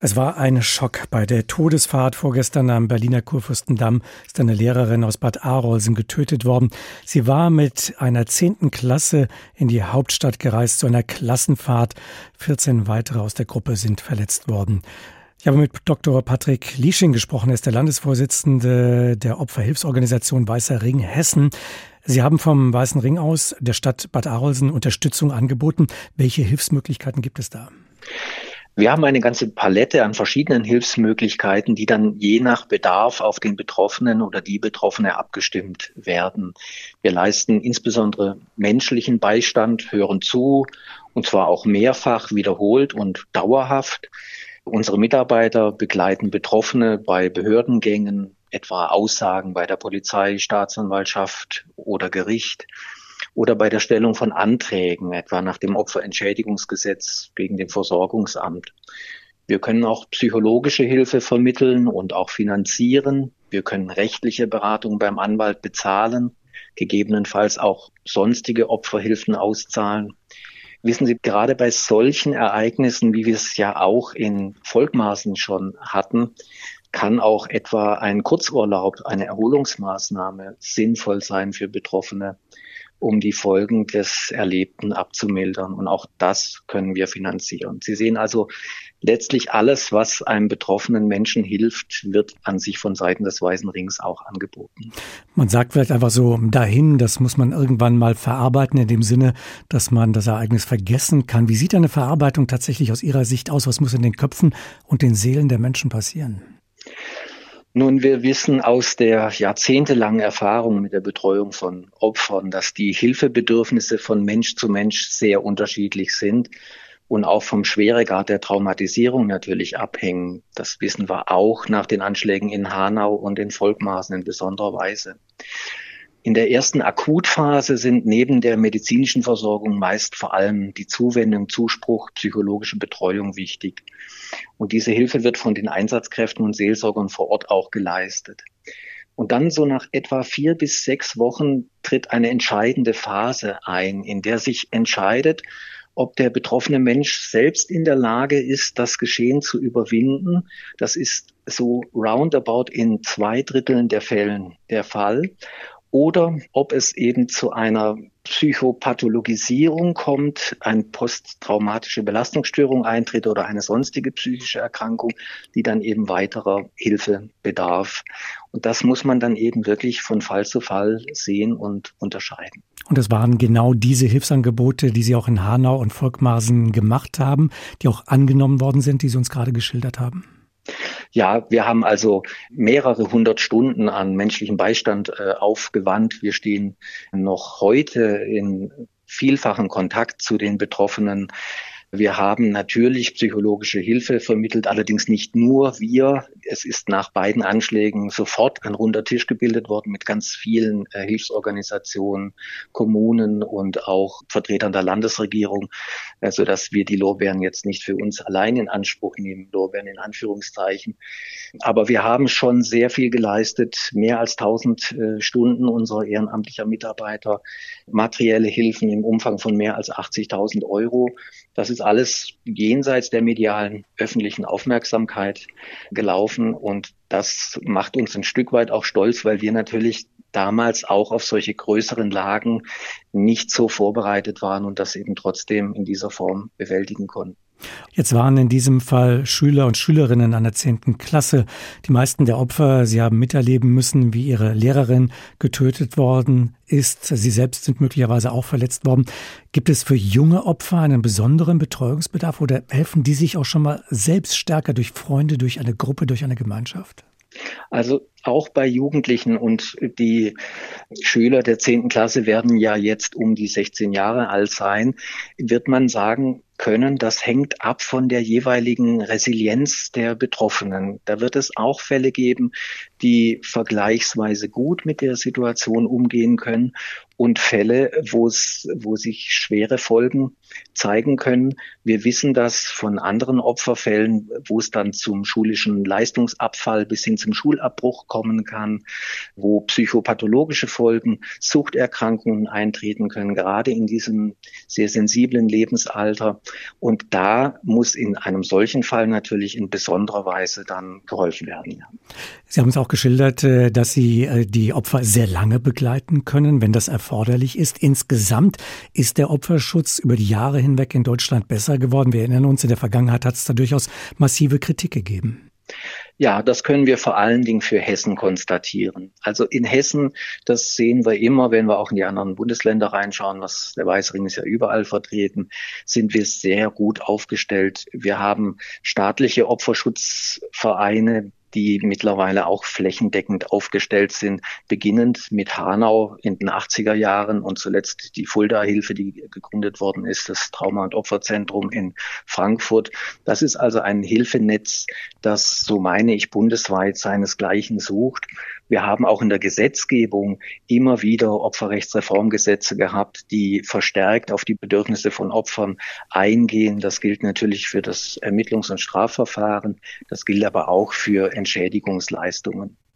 Es war ein Schock. Bei der Todesfahrt vorgestern am Berliner Kurfürstendamm ist eine Lehrerin aus Bad Arolsen getötet worden. Sie war mit einer zehnten Klasse in die Hauptstadt gereist zu einer Klassenfahrt. 14 weitere aus der Gruppe sind verletzt worden. Ich habe mit Dr. Patrick Liesching gesprochen. Er ist der Landesvorsitzende der Opferhilfsorganisation Weißer Ring Hessen. Sie haben vom Weißen Ring aus der Stadt Bad Arolsen Unterstützung angeboten. Welche Hilfsmöglichkeiten gibt es da? Wir haben eine ganze Palette an verschiedenen Hilfsmöglichkeiten, die dann je nach Bedarf auf den Betroffenen oder die Betroffene abgestimmt werden. Wir leisten insbesondere menschlichen Beistand, hören zu, und zwar auch mehrfach wiederholt und dauerhaft. Unsere Mitarbeiter begleiten Betroffene bei Behördengängen, etwa Aussagen bei der Polizei, Staatsanwaltschaft oder Gericht oder bei der Stellung von Anträgen, etwa nach dem Opferentschädigungsgesetz gegen dem Versorgungsamt. Wir können auch psychologische Hilfe vermitteln und auch finanzieren. Wir können rechtliche Beratung beim Anwalt bezahlen, gegebenenfalls auch sonstige Opferhilfen auszahlen. Wissen Sie, gerade bei solchen Ereignissen, wie wir es ja auch in Volkmaßen schon hatten, kann auch etwa ein Kurzurlaub, eine Erholungsmaßnahme sinnvoll sein für Betroffene um die Folgen des Erlebten abzumildern. Und auch das können wir finanzieren. Sie sehen also, letztlich alles, was einem betroffenen Menschen hilft, wird an sich von Seiten des Weißen Rings auch angeboten. Man sagt vielleicht einfach so dahin, das muss man irgendwann mal verarbeiten, in dem Sinne, dass man das Ereignis vergessen kann. Wie sieht eine Verarbeitung tatsächlich aus Ihrer Sicht aus? Was muss in den Köpfen und den Seelen der Menschen passieren? Nun, wir wissen aus der jahrzehntelangen Erfahrung mit der Betreuung von Opfern, dass die Hilfebedürfnisse von Mensch zu Mensch sehr unterschiedlich sind und auch vom Schweregrad der Traumatisierung natürlich abhängen. Das wissen wir auch nach den Anschlägen in Hanau und in Volkmaßen in besonderer Weise. In der ersten Akutphase sind neben der medizinischen Versorgung meist vor allem die Zuwendung, Zuspruch, psychologische Betreuung wichtig. Und diese Hilfe wird von den Einsatzkräften und Seelsorgern vor Ort auch geleistet. Und dann so nach etwa vier bis sechs Wochen tritt eine entscheidende Phase ein, in der sich entscheidet, ob der betroffene Mensch selbst in der Lage ist, das Geschehen zu überwinden. Das ist so roundabout in zwei Dritteln der Fällen der Fall oder ob es eben zu einer Psychopathologisierung kommt, eine posttraumatische Belastungsstörung eintritt oder eine sonstige psychische Erkrankung, die dann eben weiterer Hilfe bedarf. Und das muss man dann eben wirklich von Fall zu Fall sehen und unterscheiden. Und es waren genau diese Hilfsangebote, die Sie auch in Hanau und Volkmarsen gemacht haben, die auch angenommen worden sind, die Sie uns gerade geschildert haben. Ja, wir haben also mehrere hundert Stunden an menschlichem Beistand äh, aufgewandt. Wir stehen noch heute in vielfachen Kontakt zu den Betroffenen. Wir haben natürlich psychologische Hilfe vermittelt, allerdings nicht nur wir. Es ist nach beiden Anschlägen sofort ein runder Tisch gebildet worden mit ganz vielen äh, Hilfsorganisationen, Kommunen und auch Vertretern der Landesregierung, äh, so dass wir die Lorbeeren jetzt nicht für uns allein in Anspruch nehmen, Lorbeeren in Anführungszeichen. Aber wir haben schon sehr viel geleistet, mehr als 1000 äh, Stunden unserer ehrenamtlicher Mitarbeiter, materielle Hilfen im Umfang von mehr als 80.000 Euro. Das ist alles jenseits der medialen öffentlichen Aufmerksamkeit gelaufen und das macht uns ein Stück weit auch stolz, weil wir natürlich damals auch auf solche größeren Lagen nicht so vorbereitet waren und das eben trotzdem in dieser Form bewältigen konnten. Jetzt waren in diesem Fall Schüler und Schülerinnen einer zehnten Klasse. Die meisten der Opfer, sie haben miterleben müssen, wie ihre Lehrerin getötet worden ist. Sie selbst sind möglicherweise auch verletzt worden. Gibt es für junge Opfer einen besonderen Betreuungsbedarf oder helfen die sich auch schon mal selbst stärker durch Freunde, durch eine Gruppe, durch eine Gemeinschaft? Also auch bei Jugendlichen und die Schüler der zehnten Klasse werden ja jetzt um die 16 Jahre alt sein, wird man sagen können, das hängt ab von der jeweiligen Resilienz der Betroffenen. Da wird es auch Fälle geben, die vergleichsweise gut mit der Situation umgehen können und Fälle, wo es, wo sich schwere Folgen zeigen können. Wir wissen das von anderen Opferfällen, wo es dann zum schulischen Leistungsabfall bis hin zum Schulabbruch kommen kann, wo psychopathologische Folgen, Suchterkrankungen eintreten können, gerade in diesem sehr sensiblen Lebensalter. Und da muss in einem solchen Fall natürlich in besonderer Weise dann geholfen werden. Sie haben es auch geschildert, äh, dass Sie äh, die Opfer sehr lange begleiten können, wenn das erforderlich ist. Insgesamt ist der Opferschutz über die Jahre hinweg in Deutschland besser geworden. Wir erinnern uns, in der Vergangenheit hat es da durchaus massive Kritik gegeben. Ja, das können wir vor allen Dingen für Hessen konstatieren. Also in Hessen, das sehen wir immer, wenn wir auch in die anderen Bundesländer reinschauen, was der Weißring ist ja überall vertreten, sind wir sehr gut aufgestellt. Wir haben staatliche Opferschutzvereine, die mittlerweile auch flächendeckend aufgestellt sind, beginnend mit Hanau in den 80er Jahren und zuletzt die Fulda-Hilfe, die gegründet worden ist, das Trauma- und Opferzentrum in Frankfurt. Das ist also ein Hilfenetz, das, so meine ich, bundesweit seinesgleichen sucht. Wir haben auch in der Gesetzgebung immer wieder Opferrechtsreformgesetze gehabt, die verstärkt auf die Bedürfnisse von Opfern eingehen. Das gilt natürlich für das Ermittlungs- und Strafverfahren. Das gilt aber auch für Entschädigungsleistungen.